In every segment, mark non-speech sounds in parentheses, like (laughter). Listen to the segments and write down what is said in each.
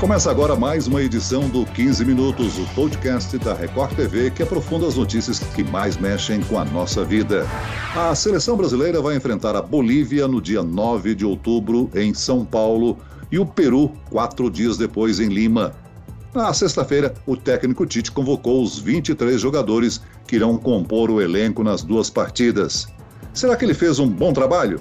Começa agora mais uma edição do 15 Minutos, o podcast da Record TV que aprofunda as notícias que mais mexem com a nossa vida. A seleção brasileira vai enfrentar a Bolívia no dia 9 de outubro em São Paulo e o Peru quatro dias depois em Lima. Na sexta-feira, o técnico Tite convocou os 23 jogadores que irão compor o elenco nas duas partidas. Será que ele fez um bom trabalho?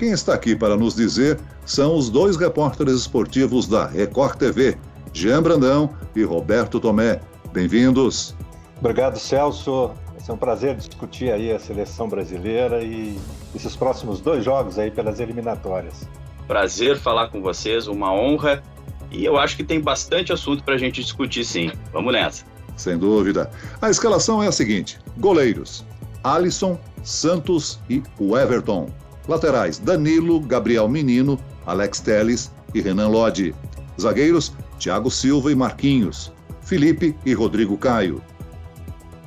Quem está aqui para nos dizer são os dois repórteres esportivos da Record TV, Jean Brandão e Roberto Tomé. Bem-vindos. Obrigado, Celso. É um prazer discutir aí a seleção brasileira e esses próximos dois jogos aí pelas eliminatórias. Prazer falar com vocês, uma honra e eu acho que tem bastante assunto para a gente discutir sim. Vamos nessa. Sem dúvida. A escalação é a seguinte: goleiros: Alisson, Santos e o Everton. Laterais: Danilo, Gabriel Menino, Alex Teles e Renan Lodi. Zagueiros: Thiago Silva e Marquinhos. Felipe e Rodrigo Caio.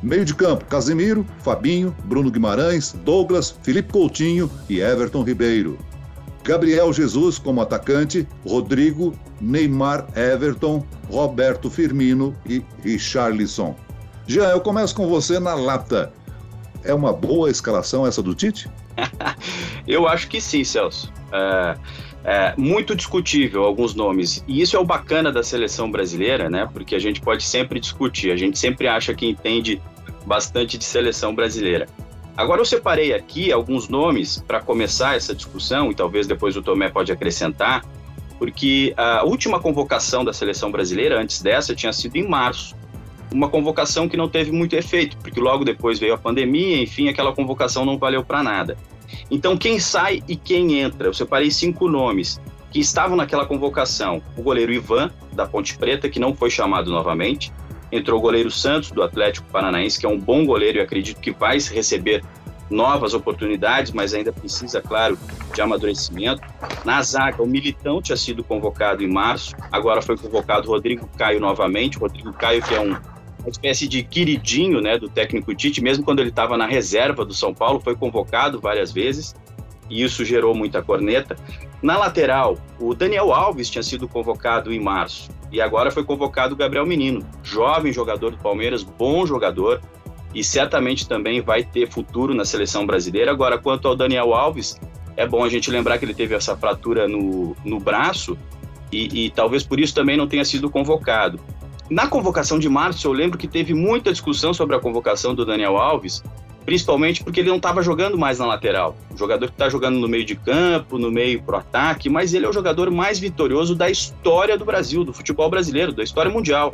Meio de campo: Casimiro, Fabinho, Bruno Guimarães, Douglas, Felipe Coutinho e Everton Ribeiro. Gabriel Jesus como atacante, Rodrigo, Neymar Everton, Roberto Firmino e Richarlison. Já eu começo com você na lata. É uma boa escalação essa do Tite? (laughs) eu acho que sim, Celso. É, é, muito discutível alguns nomes. E isso é o bacana da seleção brasileira, né? Porque a gente pode sempre discutir, a gente sempre acha que entende bastante de seleção brasileira. Agora eu separei aqui alguns nomes para começar essa discussão, e talvez depois o Tomé pode acrescentar, porque a última convocação da seleção brasileira, antes dessa, tinha sido em março uma convocação que não teve muito efeito, porque logo depois veio a pandemia, enfim, aquela convocação não valeu para nada. Então, quem sai e quem entra? Eu separei cinco nomes que estavam naquela convocação. O goleiro Ivan, da Ponte Preta, que não foi chamado novamente. Entrou o goleiro Santos, do Atlético Paranaense, que é um bom goleiro e acredito que vai receber novas oportunidades, mas ainda precisa, claro, de amadurecimento. Na zaga, o Militão tinha sido convocado em março, agora foi convocado Rodrigo Caio novamente. Rodrigo Caio, que é um uma espécie de queridinho né, do técnico Tite, mesmo quando ele estava na reserva do São Paulo, foi convocado várias vezes e isso gerou muita corneta. Na lateral, o Daniel Alves tinha sido convocado em março e agora foi convocado o Gabriel Menino, jovem jogador do Palmeiras, bom jogador e certamente também vai ter futuro na seleção brasileira. Agora, quanto ao Daniel Alves, é bom a gente lembrar que ele teve essa fratura no, no braço e, e talvez por isso também não tenha sido convocado. Na convocação de março, eu lembro que teve muita discussão sobre a convocação do Daniel Alves, principalmente porque ele não estava jogando mais na lateral. O jogador que está jogando no meio de campo, no meio pro ataque, mas ele é o jogador mais vitorioso da história do Brasil, do futebol brasileiro, da história mundial.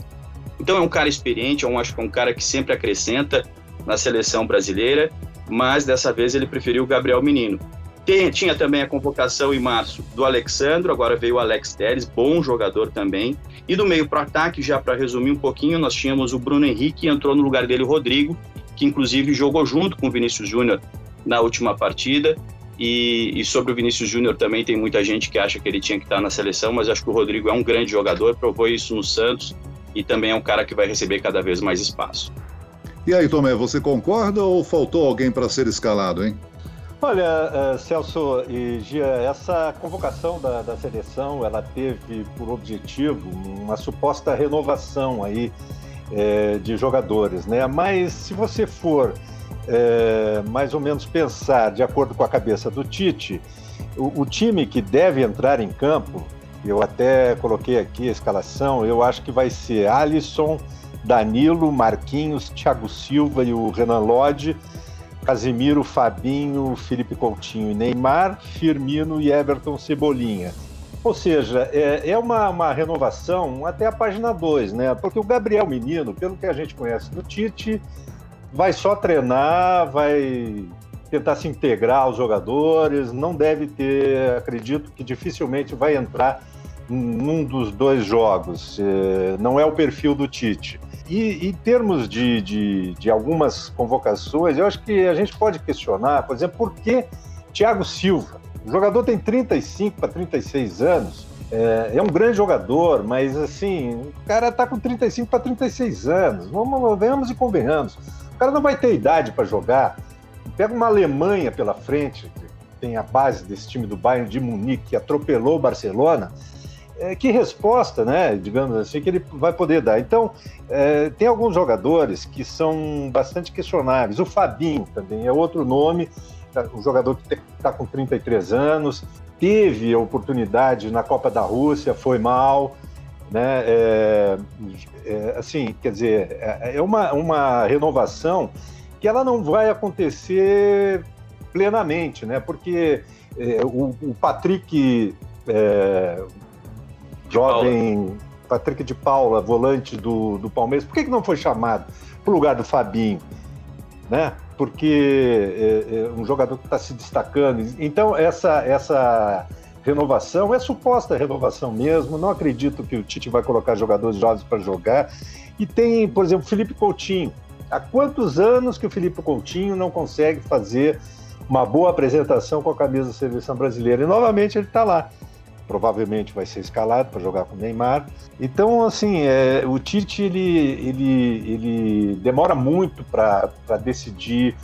Então é um cara experiente, eu acho que é um cara que sempre acrescenta na seleção brasileira, mas dessa vez ele preferiu o Gabriel Menino. Tem, tinha também a convocação em março do Alexandro, agora veio o Alex Teres, bom jogador também. E do meio para ataque, já para resumir um pouquinho, nós tínhamos o Bruno Henrique, entrou no lugar dele o Rodrigo, que inclusive jogou junto com o Vinícius Júnior na última partida. E, e, sobre o Vinícius Júnior também tem muita gente que acha que ele tinha que estar na seleção, mas acho que o Rodrigo é um grande jogador, provou isso no Santos e também é um cara que vai receber cada vez mais espaço. E aí, Tomé, você concorda ou faltou alguém para ser escalado, hein? Olha, uh, Celso e Gia, essa convocação da, da, seleção, ela teve por objetivo uma suposta renovação aí é, de jogadores, né? Mas se você for é, mais ou menos pensar de acordo com a cabeça do Tite, o, o time que deve entrar em campo, eu até coloquei aqui a escalação, eu acho que vai ser Alisson, Danilo, Marquinhos, Thiago Silva e o Renan Lodge Casimiro, Fabinho, Felipe Coutinho e Neymar, Firmino e Everton Cebolinha. Ou seja, é, é uma, uma, renovação até a página 2, né? Porque o Gabriel Menino, pelo que a gente conhece do Tite, vai só treinar, vai tentar se integrar aos jogadores, não deve ter, acredito que dificilmente vai entrar num dos dois jogos. É, não é o perfil do Tite. E em termos de, de, de, algumas convocações, eu acho que a gente pode questionar, por exemplo, por que Thiago Silva? O jogador tem 35 para 36 anos, é, é, um grande jogador, mas assim, o cara está com 35 para 36 anos. Vamos, venhamos e convenhamos. O cara não vai ter idade para jogar. Pega uma Alemanha pela frente, que tem a base desse time do Bayern de Munique, que atropelou o Barcelona é, que resposta, né, digamos assim, que ele vai poder dar. Então, é, tem alguns jogadores que são bastante questionáveis. O Fabinho também é outro nome, um jogador que está com 33 anos, teve a oportunidade na Copa da Rússia, foi mal, né? É, é, assim, quer dizer, é, é uma, uma renovação que ela não vai acontecer plenamente, né? Porque é, o, o, Patrick, jovem Patrick de Paula, volante do, do Palmeiras, por que, que não foi chamado para o lugar do Fabinho? Né? Porque é, é um jogador que está se destacando. Então, essa, essa renovação é suposta renovação mesmo. Não acredito que o Tite vai colocar jogadores jovens para jogar. E tem, por exemplo, Felipe Coutinho. Há quantos anos que o Felipe Coutinho não consegue fazer uma boa apresentação com a camisa da seleção brasileira? E novamente ele está lá provavelmente vai ser escalado para jogar com o Neymar. Então, assim, é, o Tite ele, ele, ele demora muito para decidir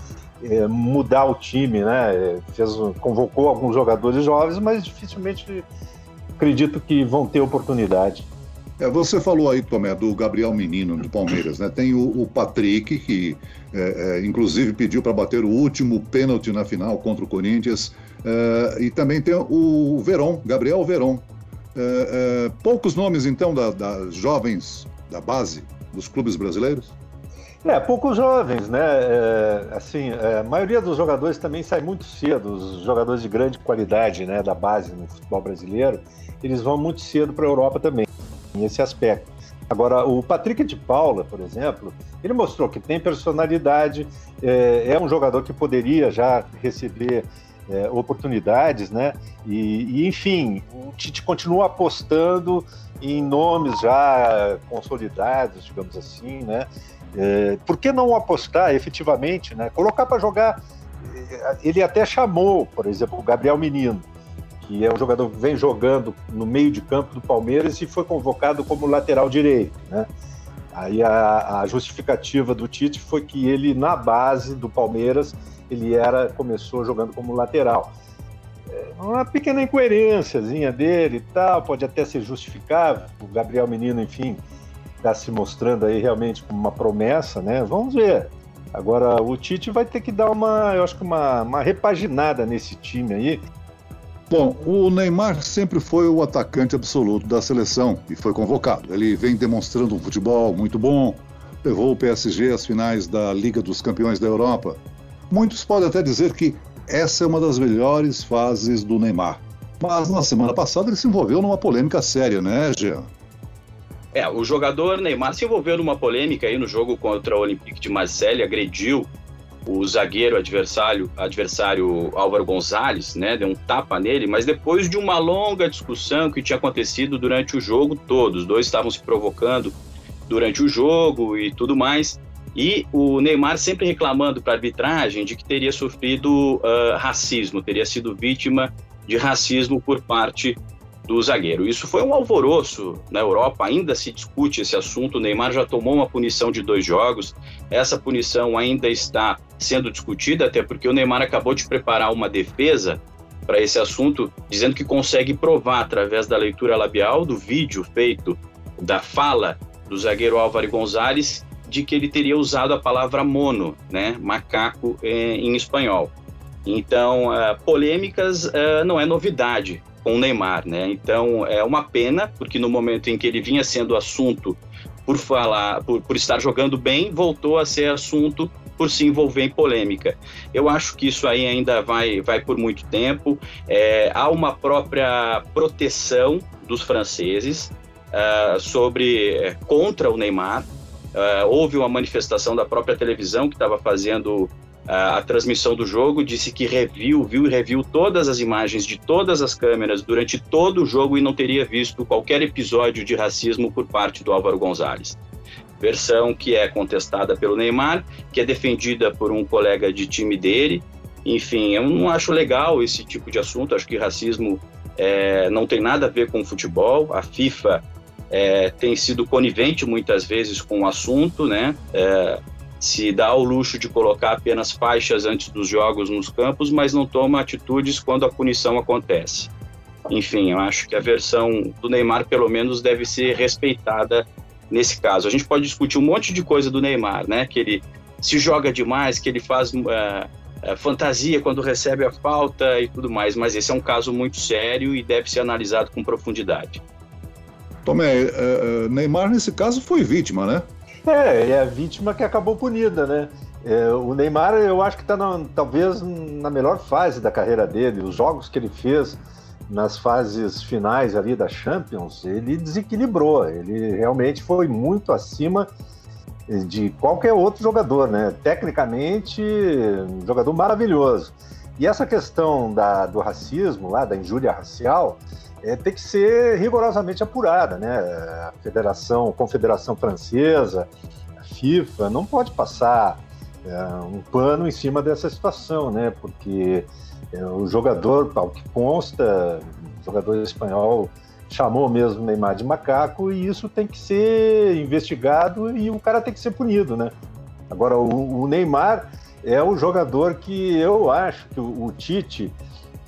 é, mudar o time, né? Fez, convocou alguns jogadores jovens, mas dificilmente acredito que vão ter oportunidade. É, você falou aí, Tomé, do Gabriel Menino do Palmeiras, né? Tem o, o Patrick, que é, é, inclusive pediu para bater o último pênalti na final contra o Corinthians. Uh, e também tem o Veron, Gabriel Veron. Uh, uh, poucos nomes, então, das da jovens da base dos clubes brasileiros? É, poucos jovens, né? É, assim, é, a maioria dos jogadores também sai muito cedo, os jogadores de grande qualidade né, da base no futebol brasileiro, eles vão muito cedo para a Europa também, nesse aspecto. Agora, o Patrick de Paula, por exemplo, ele mostrou que tem personalidade, é, é um jogador que poderia já receber é, oportunidades, né? E, e, enfim, o Tite continua apostando em nomes já consolidados, digamos assim, né? É, por que não apostar efetivamente, né? Colocar para jogar. É, ele até chamou, por exemplo, o Gabriel Menino, que é um jogador que vem jogando no meio de campo do Palmeiras e foi convocado como lateral direito, né? Aí a, a justificativa do Tite foi que ele, na base do Palmeiras, ele era começou jogando como lateral. É uma pequena incoerênciazinha dele e tal, pode até ser justificável. O Gabriel Menino, enfim, está se mostrando aí realmente como uma promessa, né? Vamos ver. Agora o Tite vai ter que dar uma, eu acho que uma, uma repaginada nesse time aí. Bom, o Neymar sempre foi o atacante absoluto da seleção e foi convocado. Ele vem demonstrando um futebol muito bom, levou o PSG às finais da Liga dos Campeões da Europa, Muitos podem até dizer que essa é uma das melhores fases do Neymar. Mas na semana passada ele se envolveu numa polêmica séria, né, Jean? É, o jogador Neymar se envolveu numa polêmica aí no jogo contra o Olympique de Marseille, agrediu o zagueiro adversário, adversário Álvaro Gonzalez, né, deu um tapa nele, mas depois de uma longa discussão que tinha acontecido durante o jogo todo, os dois estavam se provocando durante o jogo e tudo mais, e o Neymar sempre reclamando para a arbitragem de que teria sofrido uh, racismo, teria sido vítima de racismo por parte do zagueiro. Isso foi um alvoroço na Europa, ainda se discute esse assunto. O Neymar já tomou uma punição de dois jogos, essa punição ainda está sendo discutida, até porque o Neymar acabou de preparar uma defesa para esse assunto, dizendo que consegue provar através da leitura labial do vídeo feito da fala do zagueiro Álvaro Gonzalez de que ele teria usado a palavra mono, né, macaco eh, em espanhol. Então, uh, polêmicas uh, não é novidade com o Neymar, né? Então, é uma pena, porque no momento em que ele vinha sendo assunto por falar, por, por estar jogando bem, voltou a ser assunto por se envolver em polêmica. Eu acho que isso aí ainda vai, vai por muito tempo. É, há uma própria proteção dos franceses uh, sobre contra o Neymar. Uh, houve uma manifestação da própria televisão que estava fazendo uh, a transmissão do jogo, disse que reviu, viu e reviu todas as imagens de todas as câmeras durante todo o jogo e não teria visto qualquer episódio de racismo por parte do Álvaro Gonzalez. Versão que é contestada pelo Neymar, que é defendida por um colega de time dele. Enfim, eu não acho legal esse tipo de assunto, acho que racismo é, não tem nada a ver com futebol. A FIFA é, tem sido conivente muitas vezes com o assunto, né? É, se dá o luxo de colocar apenas faixas antes dos jogos nos campos, mas não toma atitudes quando a punição acontece. enfim, eu acho que a versão do Neymar, pelo menos, deve ser respeitada nesse caso. A gente pode discutir um monte de coisa do Neymar, né? Que ele se joga demais, que ele faz uh, fantasia quando recebe a falta e tudo mais, mas esse é um caso muito sério e deve ser analisado com profundidade. Tomé, uh, Neymar nesse caso foi vítima, né? É, é a vítima que acabou punida, né? É, o Neymar, eu acho que está talvez na melhor fase da carreira dele. Os jogos que ele fez nas fases finais ali da Champions, ele desequilibrou. Ele realmente foi muito acima de qualquer outro jogador, né? Tecnicamente, um jogador maravilhoso. E essa questão da, do racismo, lá, da injúria racial, é, tem que ser rigorosamente apurada, né? A Federação, Confederação Francesa, a FIFA, não pode passar é, um pano em cima dessa situação, né? Porque é, o jogador, ao que consta, o jogador espanhol chamou mesmo Neymar de macaco e isso tem que ser investigado e o cara tem que ser punido, né? Agora, o, o Neymar é o jogador que eu acho que o, o Tite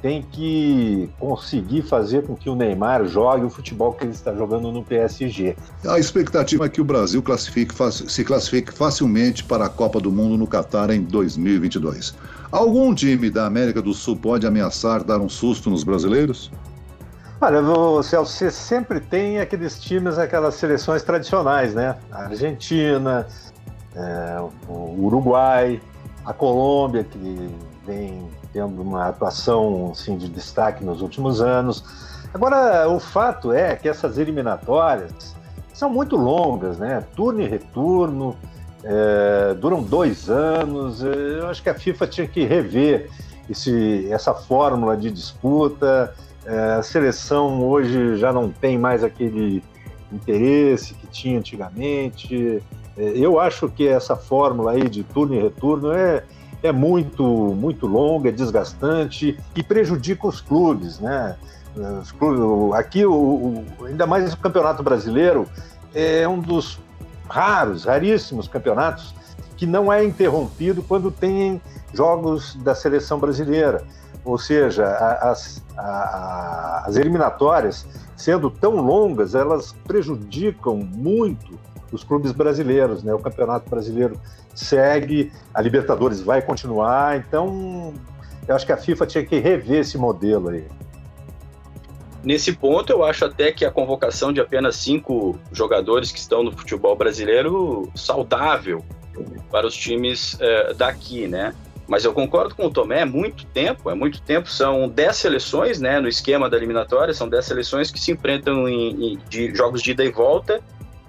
tem que conseguir fazer com que o Neymar jogue o futebol que ele está jogando no PSG. A expectativa é que o Brasil classifique, se classifique facilmente para a Copa do Mundo no Catar em 2022. Algum time da América do Sul pode ameaçar dar um susto nos brasileiros? Olha, Celso, você sempre tem aqueles times, aquelas seleções tradicionais, né? A Argentina, é, o Uruguai, a Colômbia, que vem tendo uma atuação assim, de destaque nos últimos anos. Agora, o fato é que essas eliminatórias são muito longas, né? Turno e retorno, é, duram dois anos. Eu acho que a FIFA tinha que rever esse, essa fórmula de disputa. É, a seleção hoje já não tem mais aquele interesse que tinha antigamente. É, eu acho que essa fórmula aí de turno e retorno é, é muito, muito longa, é desgastante e prejudica os clubes, né? Os clubes, aqui, o, o, ainda mais o Campeonato Brasileiro, é um dos raros, raríssimos campeonatos que não é interrompido quando tem jogos da seleção brasileira. Ou seja, as, as eliminatórias, sendo tão longas, elas prejudicam muito os clubes brasileiros, né? O Campeonato Brasileiro segue, a Libertadores vai continuar, então eu acho que a FIFA tinha que rever esse modelo aí. Nesse ponto, eu acho até que a convocação de apenas cinco jogadores que estão no futebol brasileiro saudável para os times é, daqui, né? Mas eu concordo com o Tomé, é muito tempo, é muito tempo. São 10 seleções, né, no esquema da eliminatória, são 10 seleções que se enfrentam em, em de jogos de ida e volta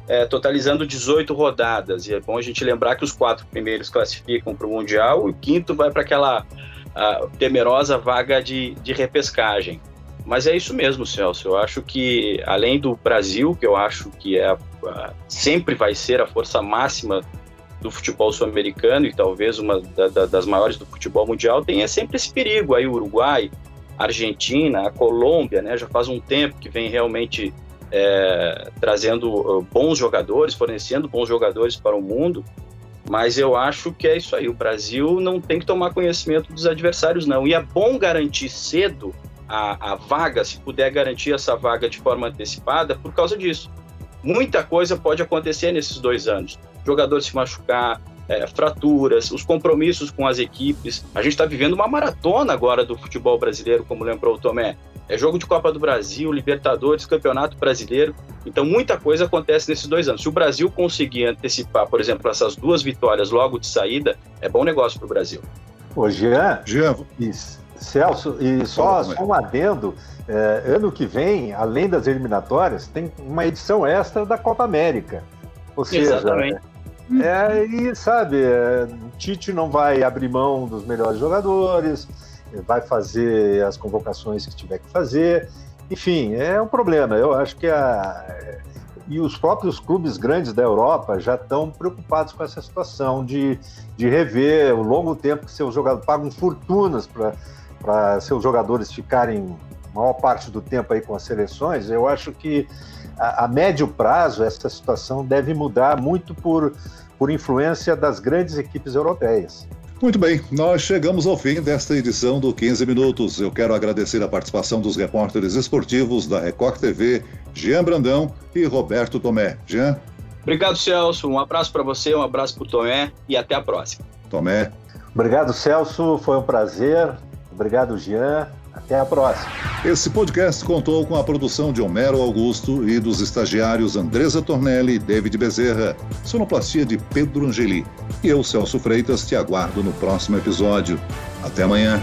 é, totalizando 18 rodadas. E é bom a gente lembrar que os quatro primeiros classificam para o Mundial e o quinto vai para aquela temerosa vaga de, de repescagem. Mas é isso mesmo, Celso. Eu acho que, além do Brasil, que eu acho que é a, sempre vai ser a força máxima do futebol sul-americano e talvez uma da, da, das maiores do futebol mundial, tem é sempre esse perigo aí, o Uruguai, a Argentina, a Colômbia, né? Já faz um tempo que vem realmente é, trazendo uh, bons jogadores, fornecendo bons jogadores para o mundo, mas eu acho que é isso aí. O Brasil não tem que tomar conhecimento dos adversários, não. E é bom garantir cedo a, a vaga, se puder garantir essa vaga de forma antecipada, por causa disso. Muita coisa pode acontecer nesses dois anos. Jogador se machucar, é, fraturas, os compromissos com as equipes. A gente está vivendo uma maratona agora do futebol brasileiro, como lembrou o Tomé. É jogo de Copa do Brasil, Libertadores, Campeonato Brasileiro. Então, muita coisa acontece nesses dois anos. Se o Brasil conseguir antecipar, por exemplo, essas duas vitórias logo de saída, é bom negócio para o Brasil. Ô, Jean, Jean. E Celso, e só, só um adendo: é, ano que vem, além das eliminatórias, tem uma edição extra da Copa América. Ou seja, Exatamente. É, e sabe, é, o Tite não vai abrir mão dos melhores jogadores, vai fazer as convocações que tiver que fazer. Enfim, é um problema. Eu acho que a. E os próprios clubes grandes da Europa já estão preocupados com essa situação de, de rever o longo tempo que seus jogadores pagam fortunas para seus jogadores ficarem maior parte do tempo aí com as seleções. Eu acho que a, a médio prazo essa situação deve mudar muito por, por influência das grandes equipes europeias. Muito bem, nós chegamos ao fim desta edição do 15 Minutos. Eu quero agradecer a participação dos repórteres esportivos da Record TV, Jean Brandão e Roberto Tomé. Jean? Obrigado, Celso. Um abraço para você, um abraço para o Tomé e até a próxima. Tomé. Obrigado, Celso. Foi um prazer. Obrigado, Jean. Até a próxima. Esse podcast contou com a produção de Homero Augusto e dos estagiários Andresa Tornelli e David Bezerra, sonoplastia de Pedro Angeli. E eu, Celso Freitas, te aguardo no próximo episódio. Até amanhã.